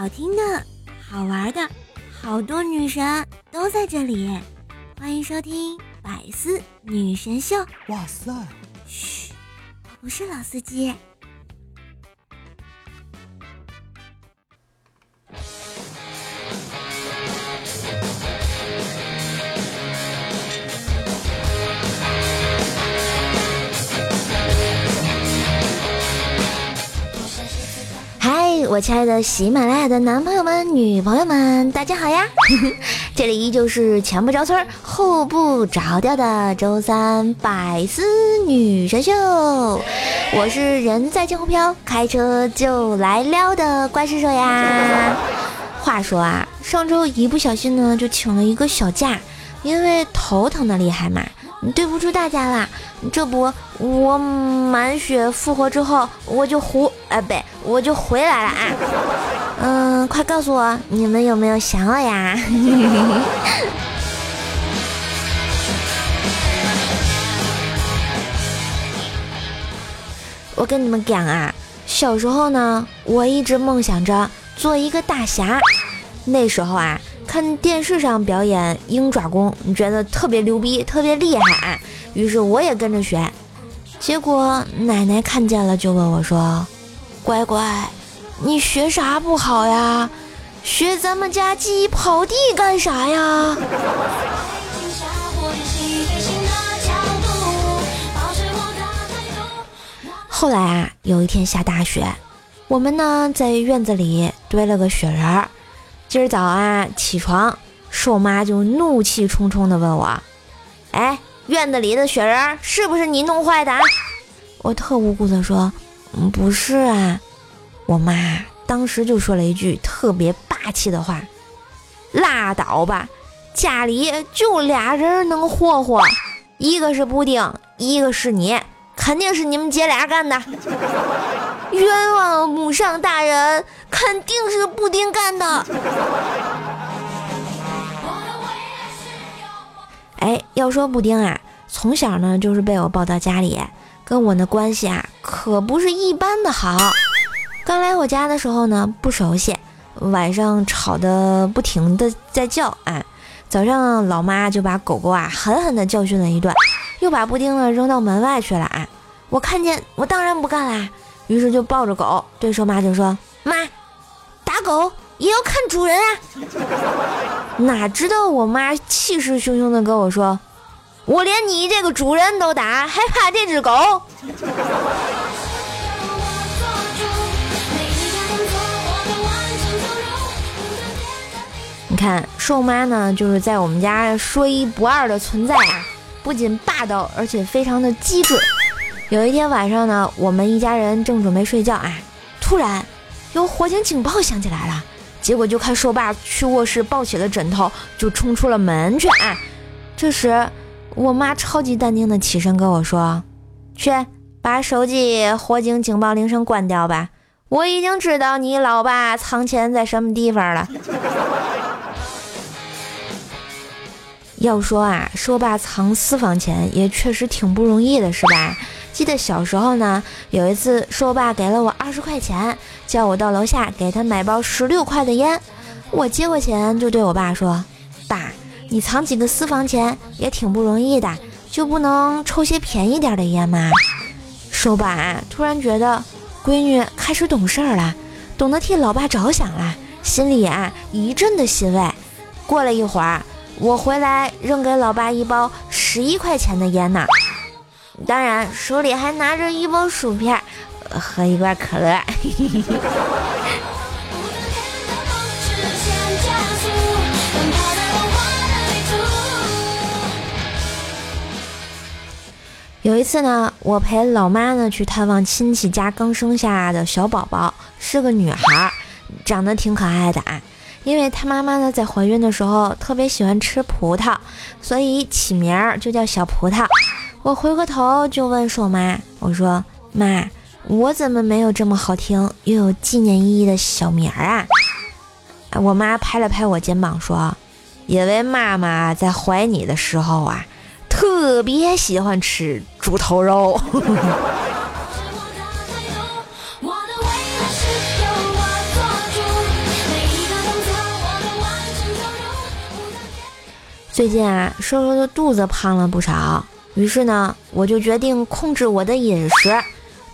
好听的、好玩的，好多女神都在这里，欢迎收听《百思女神秀》。哇塞！嘘，我不是老司机。亲爱的喜马拉雅的男朋友们、女朋友们，大家好呀！这里依旧是前不着村后不着调的周三百思女神秀，我是人在江湖飘，开车就来撩的怪叔叔呀。话说啊，上周一不小心呢，就请了一个小假，因为头疼的厉害嘛。对不住大家啦，这不我满血复活之后我就回，哎不，我就回来了啊。嗯，快告诉我你们有没有想我呀？我跟你们讲啊，小时候呢，我一直梦想着做一个大侠。那时候啊。看电视上表演鹰爪功，你觉得特别牛逼，特别厉害，于是我也跟着学。结果奶奶看见了，就问我说：“乖乖，你学啥不好呀？学咱们家鸡跑地干啥呀？”后来啊，有一天下大雪，我们呢在院子里堆了个雪人儿。今儿早啊，起床，瘦妈就怒气冲冲地问我：“哎，院子里的雪人是不是你弄坏的？”我特无辜地说：“，不是啊。”我妈当时就说了一句特别霸气的话：“拉倒吧，家里就俩人能霍霍，一个是布丁，一个是你，肯定是你们姐俩干的。”冤枉母上大人，肯定是布丁干的。哎，要说布丁啊，从小呢就是被我抱到家里，跟我的关系啊可不是一般的好。刚来我家的时候呢不熟悉，晚上吵得不停的在叫，啊，早上老妈就把狗狗啊狠狠的教训了一顿，又把布丁呢扔到门外去了啊。我看见，我当然不干啦。于是就抱着狗对瘦妈就说：“妈，打狗也要看主人啊！” 哪知道我妈气势汹汹的跟我说：“我连你这个主人都打，还怕这只狗？” 你看，瘦妈呢，就是在我们家说一不二的存在啊，不仅霸道，而且非常的机智。有一天晚上呢，我们一家人正准备睡觉啊，突然有火警警报响起来了。结果就看瘦爸去卧室抱起了枕头，就冲出了门去啊。这时我妈超级淡定的起身跟我说：“去把手机火警警报铃声关掉吧，我已经知道你老爸藏钱在什么地方了。”要说啊，说爸藏私房钱也确实挺不容易的，是吧？记得小时候呢，有一次，说爸给了我二十块钱，叫我到楼下给他买包十六块的烟。我接过钱，就对我爸说：“爸，你藏几个私房钱也挺不容易的，就不能抽些便宜点的烟吗？”说爸突然觉得闺女开始懂事儿了，懂得替老爸着想了，心里啊一阵的欣慰。过了一会儿，我回来扔给老爸一包十一块钱的烟呢。当然，手里还拿着一包薯片和一罐可乐。有一次呢，我陪老妈呢去探望亲戚家刚生下的小宝宝，是个女孩，长得挺可爱的啊。因为她妈妈呢在怀孕的时候特别喜欢吃葡萄，所以起名儿就叫小葡萄。我回过头就问瘦妈：“我说妈，我怎么没有这么好听又有纪念意义的小名儿啊？”我妈拍了拍我肩膀说：“因为妈妈在怀你的时候啊，特别喜欢吃猪头肉。” 最近啊，瘦瘦的肚子胖了不少，于是呢，我就决定控制我的饮食。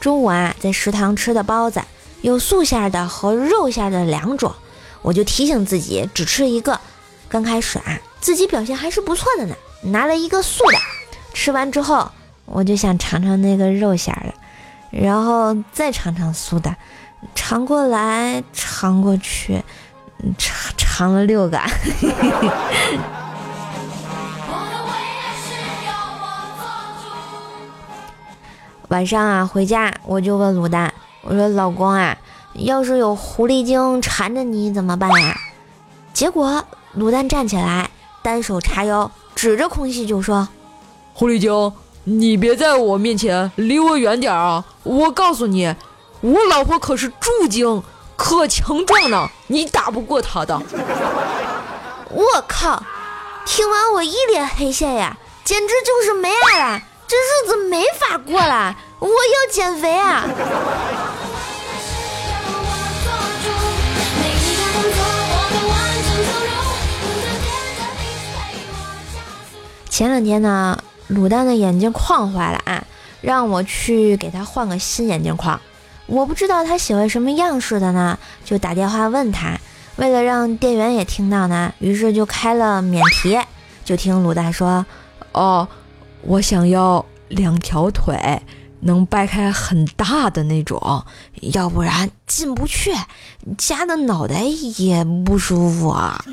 中午啊，在食堂吃的包子有素馅的和肉馅的两种，我就提醒自己只吃一个。刚开始啊，自己表现还是不错的呢，拿了一个素的。吃完之后，我就想尝尝那个肉馅的，然后再尝尝素的，尝过来尝过去，尝尝了六个。晚上啊，回家我就问卤蛋，我说：“老公啊，要是有狐狸精缠着你怎么办呀？”结果卤蛋站起来，单手叉腰，指着空气就说：“狐狸精，你别在我面前，离我远点啊！我告诉你，我老婆可是猪精，可强壮呢，你打不过她的。”我靠！听完我一脸黑线呀，简直就是没爱了。这日子没法过了，我要减肥啊！前两天呢，卤蛋的眼镜框坏了啊，让我去给他换个新眼镜框。我不知道他喜欢什么样式的呢，就打电话问他。为了让店员也听到呢，于是就开了免提。就听卤蛋说：“哦。”我想要两条腿能掰开很大的那种，要不然进不去，夹的脑袋也不舒服啊！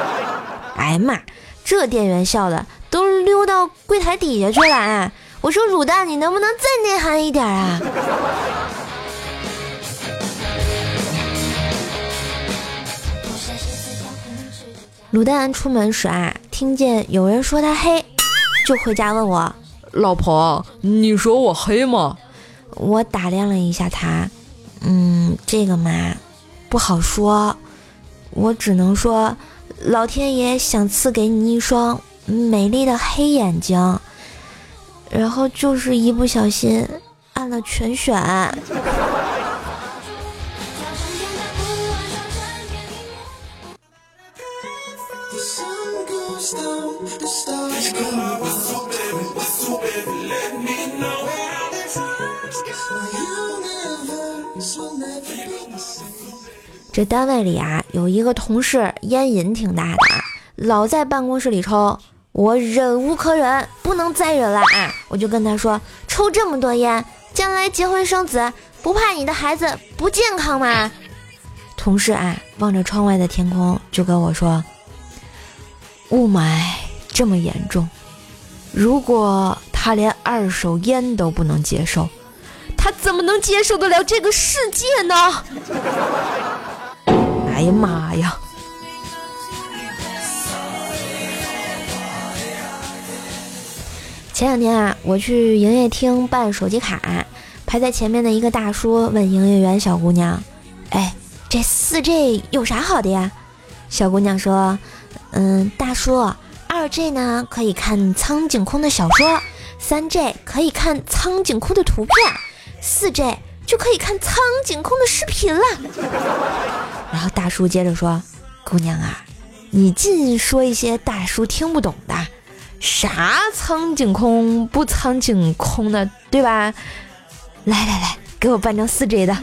哎呀妈，这店员笑的都溜到柜台底下去了。啊我说卤蛋，你能不能再内涵一点啊？卤蛋出门时啊，听见有人说他黑。就回家问我，老婆，你说我黑吗？我打量了一下他，嗯，这个嘛，不好说。我只能说，老天爷想赐给你一双美丽的黑眼睛，然后就是一不小心按了全选。这单位里啊，有一个同事烟瘾挺大的，老在办公室里抽，我忍无可忍，不能再忍了啊！我就跟他说，抽这么多烟，将来结婚生子，不怕你的孩子不健康吗？同事啊，望着窗外的天空，就跟我说，雾霾这么严重，如果他连二手烟都不能接受，他怎么能接受得了这个世界呢？哎呀妈呀！前两天啊，我去营业厅办手机卡，排在前面的一个大叔问营业员小姑娘：“哎，这四 G 有啥好的呀？”小姑娘说：“嗯，大叔，二 G 呢可以看苍井空的小说，三 G 可以看苍井空的图片，四 G 就可以看苍井空的视频了。”然后大叔接着说：“姑娘啊，你尽说一些大叔听不懂的，啥苍井空不苍井空的，对吧？来来来，给我办张四 G 的。”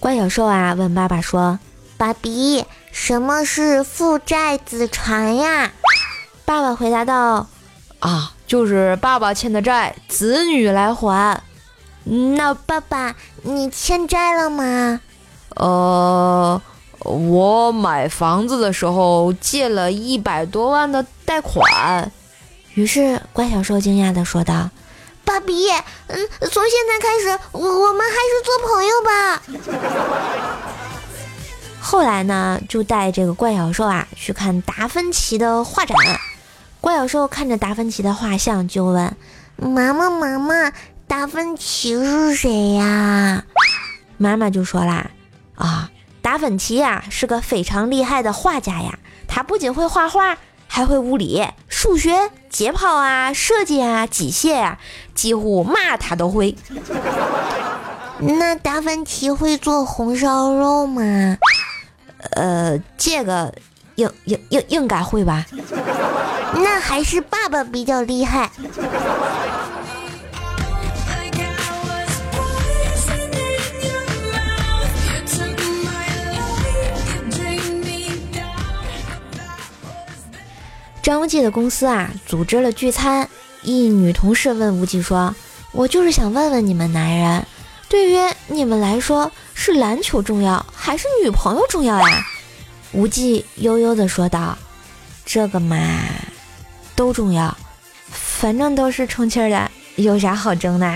关小兽啊，问爸爸说：“爸比，什么是父债子偿呀？”爸爸回答道：“啊，就是爸爸欠的债，子女来还。那爸爸，你欠债了吗？呃，我买房子的时候借了一百多万的贷款。”于是乖小兽惊讶地说道：“爸比，嗯，从现在开始，我我们还是做朋友吧。”后来呢，就带这个怪小兽啊去看达芬奇的画展。怪小兽看着达芬奇的画像，就问：“妈妈，妈妈，达芬奇是谁呀？”妈妈就说啦：“啊，达芬奇呀，是个非常厉害的画家呀。他不仅会画画，还会物理、数学、解剖啊、设计啊、机械啊，几乎嘛他都会。那达芬奇会做红烧肉吗？呃，这个应应应应该会吧。那还是爸爸比较厉害。张无忌的公司啊，组织了聚餐。一女同事问无忌说：“我就是想问问你们男人，对于你们来说，是篮球重要还是女朋友重要呀？”无忌悠悠地说道：“这个嘛，都重要，反正都是充气的，有啥好争的？”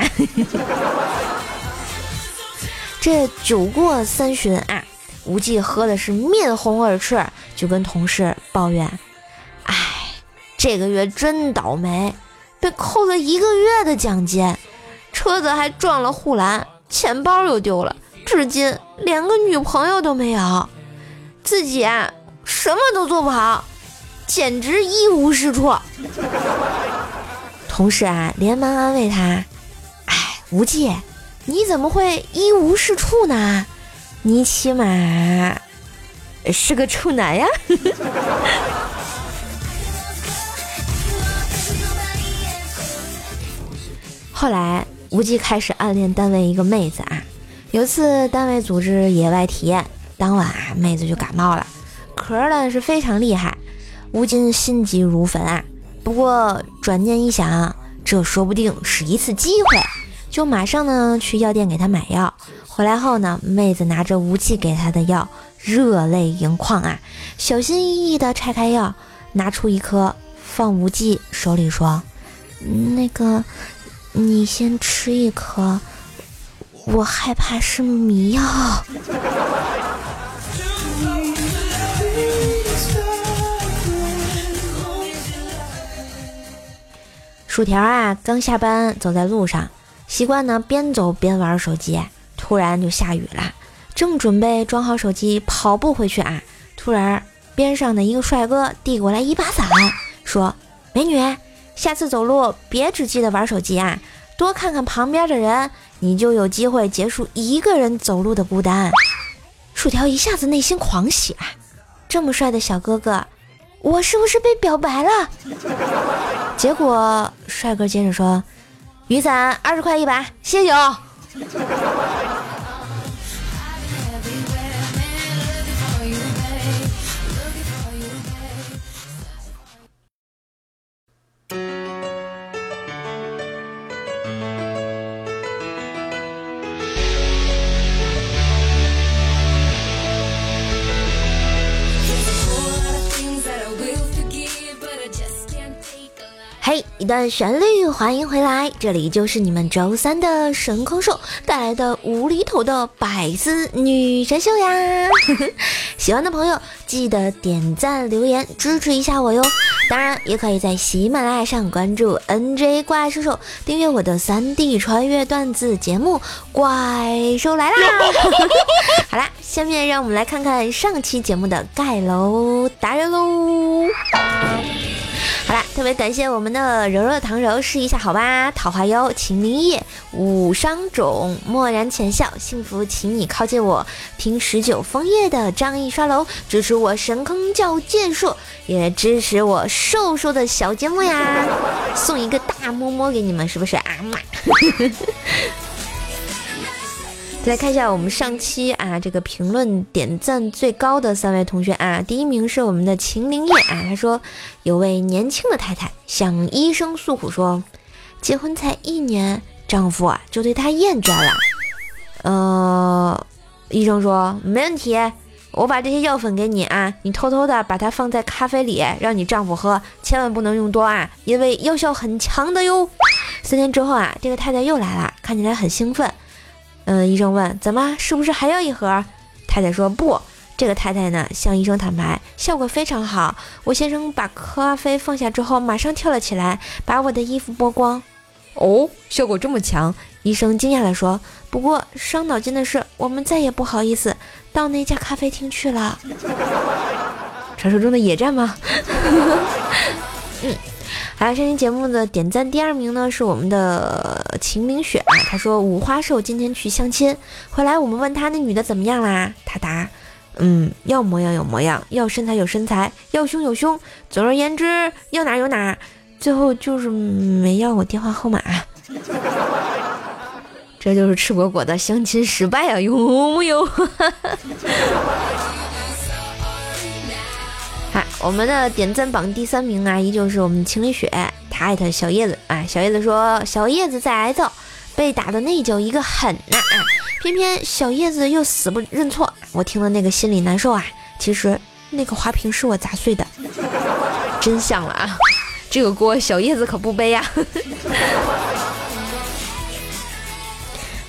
这酒过三巡啊，无忌喝的是面红耳赤，就跟同事抱怨。哎这个月真倒霉，被扣了一个月的奖金，车子还撞了护栏，钱包又丢了，至今连个女朋友都没有，自己啊什么都做不好，简直一无是处。同事啊连忙安慰他：“哎，无忌，你怎么会一无是处呢？你起码是个处男呀。”后来，无忌开始暗恋单位一个妹子啊。有次单位组织野外体验，当晚啊，妹子就感冒了，咳的是非常厉害。吴京心急如焚啊。不过转念一想，这说不定是一次机会，就马上呢去药店给她买药。回来后呢，妹子拿着无忌给她的药，热泪盈眶啊，小心翼翼地拆开药，拿出一颗放无忌手里说：“那个。”你先吃一颗，我害怕是迷药。薯条啊，刚下班，走在路上，习惯呢边走边玩手机。突然就下雨了，正准备装好手机跑步回去啊，突然边上的一个帅哥递过来一把伞，说：“美女。”下次走路别只记得玩手机啊，多看看旁边的人，你就有机会结束一个人走路的孤单。薯条一下子内心狂喜啊，这么帅的小哥哥，我是不是被表白了？结果帅哥接着说：“雨伞二十块一把，谢谢哦。”嘿，一段旋律，欢迎回来，这里就是你们周三的神空兽带来的无厘头的百思女神秀呀！喜欢的朋友记得点赞留言支持一下我哟。当然，也可以在喜马拉雅上关注 NJ 怪兽兽，订阅我的三 D 穿越段子节目《怪兽来啦》。好啦，下面让我们来看看上期节目的盖楼达人喽。好啦，特别感谢我们的柔柔糖柔，试一下好吧？桃花妖、秦灵叶、武商种、漠然浅笑、幸福，请你靠近我。听十九枫叶的仗义刷楼，支持我神坑教剑术，也支持我瘦瘦的小节目呀！送一个大摸摸给你们，是不是啊？嘛。再来看一下我们上期啊，这个评论点赞最高的三位同学啊，第一名是我们的秦灵叶啊，他说有位年轻的太太向医生诉苦说，结婚才一年，丈夫啊就对她厌倦了。呃，医生说没问题，我把这些药粉给你啊，你偷偷的把它放在咖啡里，让你丈夫喝，千万不能用多啊，因为药效很强的哟。三天之后啊，这个太太又来了，看起来很兴奋。嗯，医生问怎么，是不是还要一盒？太太说不。这个太太呢，向医生坦白，效果非常好。我先生把咖啡放下之后，马上跳了起来，把我的衣服剥光。哦，效果这么强？医生惊讶地说。不过伤脑筋的是，我们再也不好意思到那家咖啡厅去了。传说中的野战吗？嗯，好，这期节目的点赞第二名呢是我们的秦明雪啊，他说五花兽今天去相亲，回来我们问他那女的怎么样啦，他答，嗯，要模样有模样，要身材有身材，要胸有胸，总而言之要哪有哪，最后就是没要我电话号码。这就是赤果果的相亲失败啊，有木有？我们的点赞榜第三名啊，依旧是我们情侣雪，他艾特小叶子啊，小叶子说小叶子在挨揍，被打的那叫一个狠呐，啊偏偏小叶子又死不认错，我听了那个心里难受啊。其实那个花瓶是我砸碎的，真相了。啊，这个锅小叶子可不背呀。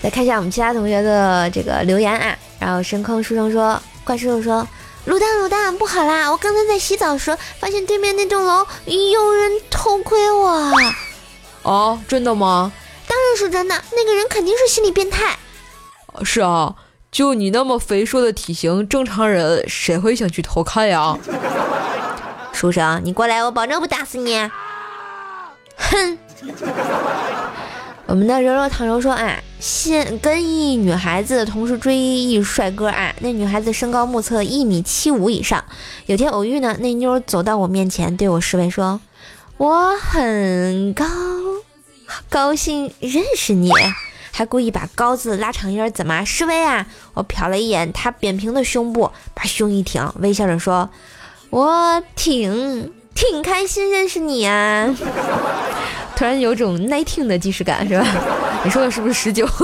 来看一下我们其他同学的这个留言啊，然后深坑书生说，怪叔叔说，卤蛋卤蛋不好啦，我刚才在洗澡时发现对面那栋楼有人偷窥我。哦，真的吗？当然是真的，那个人肯定是心理变态。是啊，就你那么肥硕的体型，正常人谁会想去偷看呀？书生，你过来，我保证不打死你。哼。我们的柔柔躺柔说啊，现跟一女孩子同时追一帅哥啊，那女孩子身高目测一米七五以上。有天偶遇呢，那妞走到我面前，对我示威说：“我很高，高兴认识你。”还故意把“高”字拉长音，怎么示威啊？我瞟了一眼她扁平的胸部，把胸一挺，微笑着说：“我挺挺开心认识你啊。”突然有种 nineteen 的既视感，是吧？你说的是不是十九？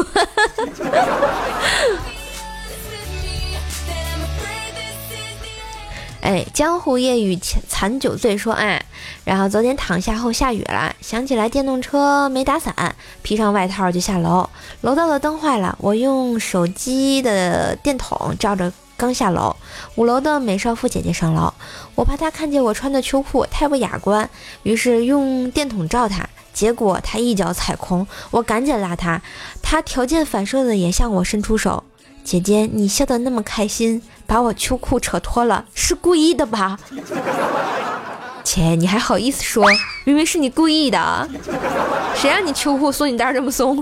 哎，江湖夜雨残酒醉说，哎，然后昨天躺下后下雨了，想起来电动车没打伞，披上外套就下楼，楼道的灯坏了，我用手机的电筒照着。刚下楼，五楼的美少妇姐姐上楼，我怕她看见我穿的秋裤太不雅观，于是用电筒照她，结果她一脚踩空，我赶紧拉她，她条件反射的也向我伸出手。姐姐，你笑得那么开心，把我秋裤扯脱了，是故意的吧？切，你还好意思说？明明是你故意的，谁让你秋裤松紧带这么松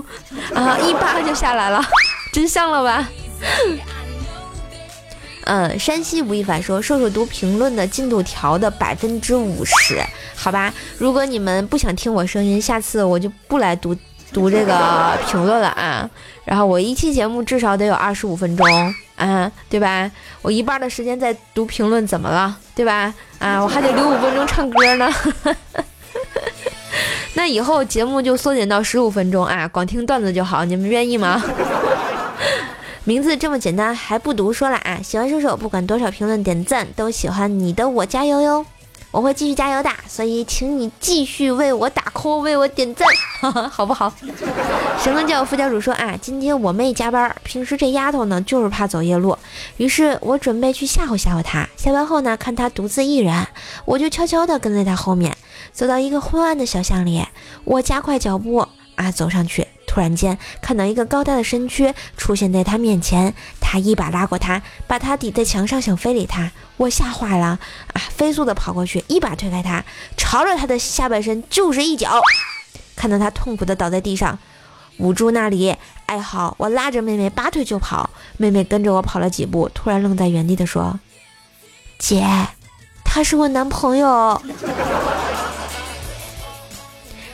啊？一扒就下来了，真相了吧？嗯，山西吴亦凡说，瘦瘦读评论的进度条的百分之五十，好吧。如果你们不想听我声音，下次我就不来读读这个评论了啊。然后我一期节目至少得有二十五分钟啊，对吧？我一半的时间在读评论，怎么了？对吧？啊，我还得留五分钟唱歌呢。那以后节目就缩减到十五分钟啊，光听段子就好，你们愿意吗？名字这么简单还不读说了啊！喜欢射手，不管多少评论点赞，都喜欢你的我加油哟！我会继续加油的，所以请你继续为我打 call，为我点赞，好不好？神龙教副教主说啊，今天我妹加班，平时这丫头呢就是怕走夜路，于是我准备去吓唬吓唬她。下班后呢，看她独自一人，我就悄悄地跟在她后面，走到一个昏暗的小巷里，我加快脚步啊走上去。突然间看到一个高大的身躯出现在他面前，他一把拉过他，把他抵在墙上，想非礼他。我吓坏了啊，飞速的跑过去，一把推开他，朝着他的下半身就是一脚。看到他痛苦的倒在地上，捂住那里哀嚎。我拉着妹妹拔腿就跑，妹妹跟着我跑了几步，突然愣在原地的说：“姐，他是我男朋友。”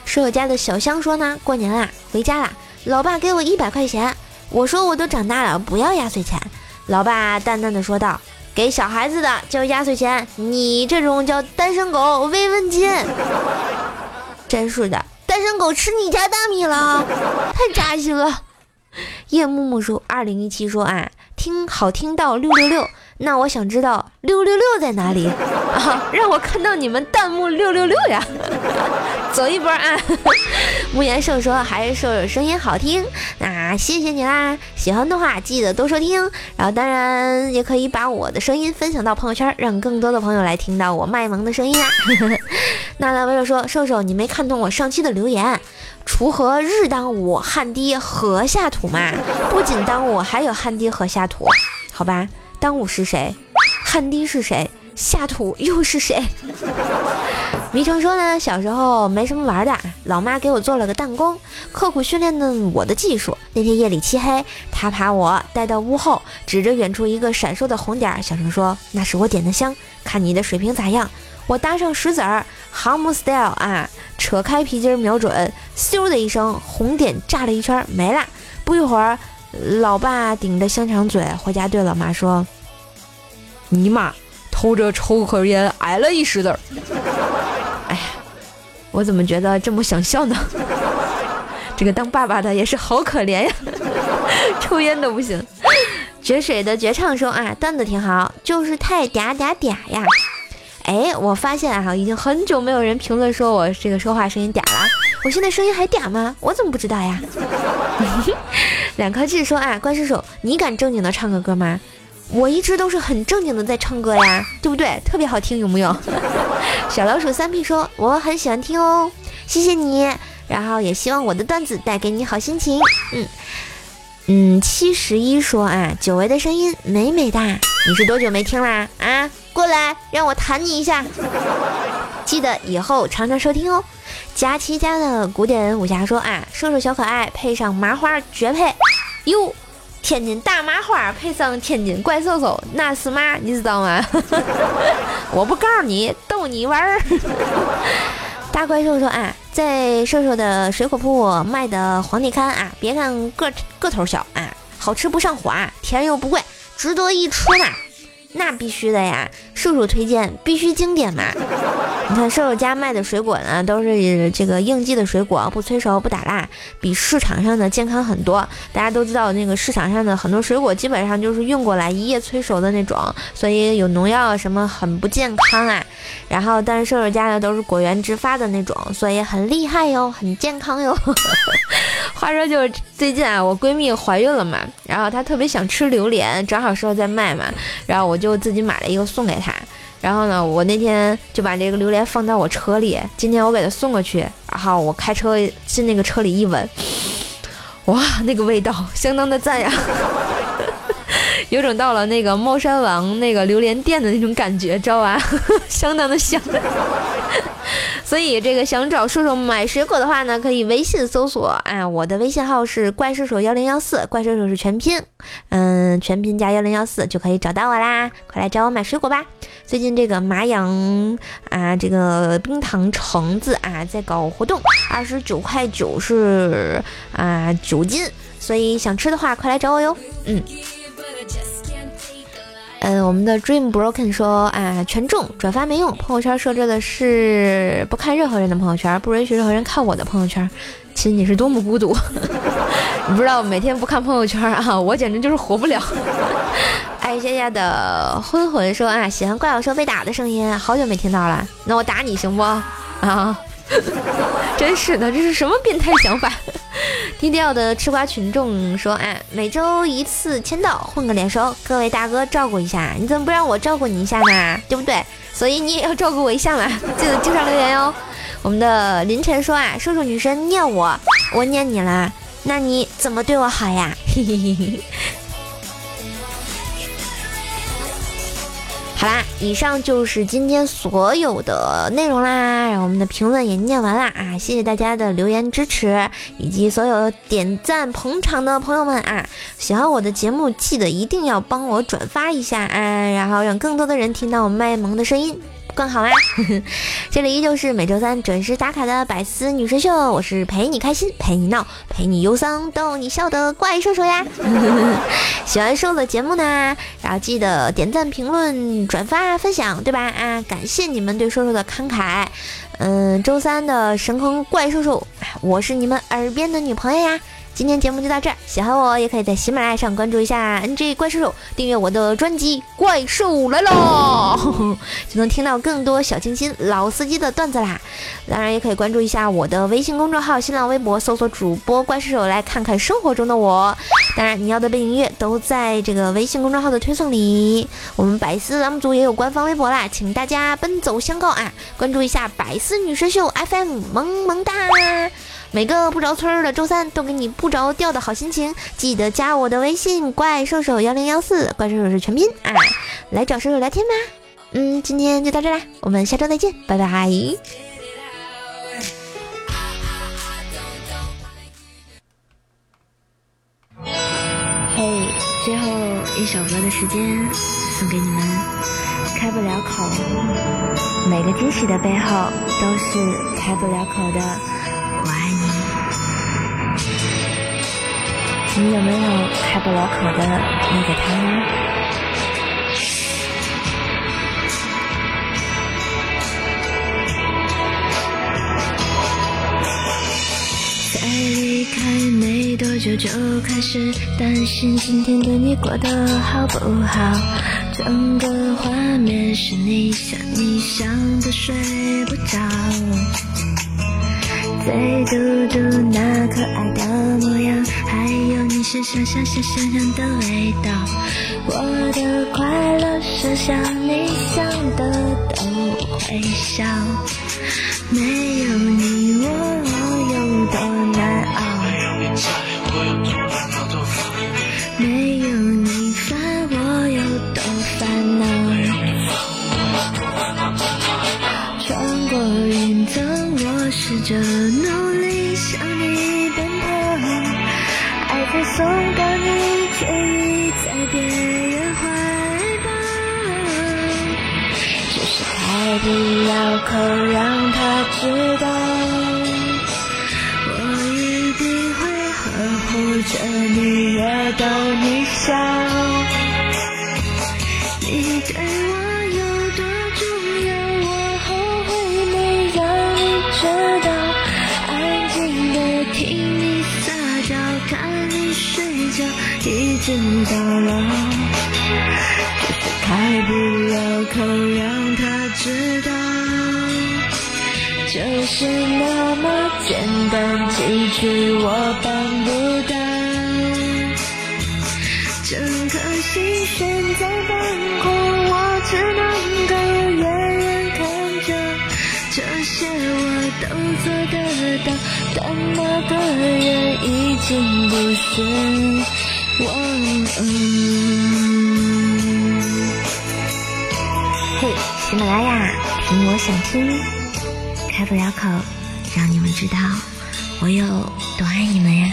舍友家的小香说呢，过年啦，回家啦，老爸给我一百块钱，我说我都长大了，不要压岁钱。老爸淡淡的说道，给小孩子的叫压岁钱，你这种叫单身狗慰问金。真是的，单身狗吃你家大米了，太扎心了。叶木木说，二零一七说啊，听好听到六六六。那我想知道六六六在哪里啊？让我看到你们弹幕六六六呀！走一波啊！木言兽说还是瘦声音好听，那谢谢你啦！喜欢的话记得多收听，然后当然也可以把我的声音分享到朋友圈，让更多的朋友来听到我卖萌的声音啊！那那微友说瘦瘦，你没看懂我上期的留言？锄禾日当午，汗滴禾下土嘛！不仅当午，还有汗滴禾下土，好吧？当午是谁？汗滴是谁？下土又是谁？迷城说呢，小时候没什么玩的，老妈给我做了个弹弓，刻苦训练的我的技术。那天夜里漆黑，他把我带到屋后，指着远处一个闪烁的红点，小声说：“那是我点的香，看你的水平咋样。”我搭上石子儿，航母 style 啊，扯开皮筋瞄准，咻的一声，红点炸了一圈没了。不一会儿，老爸顶着香肠嘴回家对老妈说：“你妈偷着抽口烟挨了一石子儿。”哎呀，我怎么觉得这么想笑呢？这个当爸爸的也是好可怜呀，抽烟都不行。绝水的绝唱说啊，段子挺好，就是太嗲嗲嗲呀。哎，我发现啊，已经很久没有人评论说我这个说话声音嗲了。我现在声音还嗲吗？我怎么不知道呀？两颗痣说啊，关叔叔，你敢正经的唱个歌吗？我一直都是很正经的在唱歌呀，对不对？特别好听，有没有？小老鼠三 P 说我很喜欢听哦，谢谢你。然后也希望我的段子带给你好心情。嗯嗯，七十一说啊，久违的声音美美哒，你是多久没听啦？啊，过来让我弹你一下。记得以后常常收听哦。佳琪家的古典武侠说啊，瘦瘦小可爱配上麻花绝配哟。天津大麻花配上天津怪兽兽，那是嘛？你知道吗？我不告诉你，逗你玩儿。大怪兽说啊，在瘦瘦的水果铺卖的皇帝柑啊，别看个个头小啊，好吃不上火啊，甜又不贵，值得一吃呢。那必须的呀，瘦瘦推荐，必须经典嘛。你看瘦瘦家卖的水果呢，都是这个应季的水果，不催熟不打蜡，比市场上的健康很多。大家都知道，那个市场上的很多水果基本上就是运过来一夜催熟的那种，所以有农药什么很不健康啊。然后，但是瘦瘦家的都是果园直发的那种，所以很厉害哟，很健康哟。话说就是最近啊，我闺蜜怀孕了嘛，然后她特别想吃榴莲，正好瘦瘦在卖嘛，然后我就自己买了一个送给她。然后呢，我那天就把这个榴莲放在我车里，今天我给他送过去，然后我开车进那个车里一闻，哇，那个味道相当的赞呀，有种到了那个猫山王那个榴莲店的那种感觉，知道吧？相当的香。所以这个想找叔叔买水果的话呢，可以微信搜索啊，我的微信号是怪叔叔幺零幺四，怪叔叔是全拼，嗯，全拼加幺零幺四就可以找到我啦，快来找我买水果吧。最近这个麻阳啊，这个冰糖橙子啊，在搞活动，二十九块九是啊九斤，所以想吃的话，快来找我哟。嗯。嗯，我们的 Dream Broken 说啊，全中转发没用，朋友圈设置的是不看任何人的朋友圈，不允许任何人看我的朋友圈。其实你是多么孤独，你不知道每天不看朋友圈啊，我简直就是活不了。爱夏夏的昏魂说啊，喜欢怪兽说被打的声音，好久没听到了，那我打你行不？啊，真是的，这是什么变态想法？低调的吃瓜群众说：“啊，每周一次签到，混个脸熟，各位大哥照顾一下，你怎么不让我照顾你一下呢？对不对？所以你也要照顾我一下嘛，记得经常留言哟。”我们的凌晨说：“啊，叔叔女神念我，我念你了，那你怎么对我好呀？”好啦，以上就是今天所有的内容啦。然后我们的评论也念完啦啊，谢谢大家的留言支持，以及所有点赞捧场的朋友们啊！喜欢我的节目，记得一定要帮我转发一下啊，然后让更多的人听到我卖萌的声音。更好啦！这里依旧是每周三准时打卡的百思女神秀，我是陪你开心、陪你闹、陪你忧伤、逗你笑的怪兽兽呀。喜欢瘦的节目呢，然后记得点赞、评论、转发、分享，对吧？啊，感谢你们对瘦瘦的慷慨。嗯，周三的神坑怪兽兽，我是你们耳边的女朋友呀。今天节目就到这儿，喜欢我也可以在喜马拉雅上关注一下 NG 怪兽兽，订阅我的专辑《怪兽来了》，就能听到更多小清新、老司机的段子啦。当然，也可以关注一下我的微信公众号、新浪微博，搜索主播怪兽兽来看看生活中的我。当然，你要的背景音乐都在这个微信公众号的推送里。我们百思栏目组也有官方微博啦，请大家奔走相告啊！关注一下百思女神秀 FM，萌萌哒。每个不着村的周三都给你不着调的好心情，记得加我的微信怪兽手幺零幺四，怪兽手是全拼啊，来找兽兽聊天吧。嗯，今天就到这啦，我们下周再见，拜拜。嘿，最后一首歌的时间送给你们，开不了口。每个惊喜的背后都是开不了口的。你。有没有开不了口的那个他呢？多久就开始担心今天的你过得好不好？整个画面是你想你想的睡不着，最嘟嘟那可爱的，是香香香香香的味道。我的快乐是像你想的都会笑，没有你我有多难熬。没不了口，让他知道。我一定会呵护着你，越逗你笑。你对我有多重要，我后悔没让你知道。安静的听你撒娇，看你睡觉，一直到老。就是开不了口，就是那么简单几句，我办不到。整颗心悬在半空，我只能够远远看着。这些我都做得到，但那个人已经不是我。嘿，喜马拉雅，听我想听，开不了口，让你们知道我有多爱你们呀。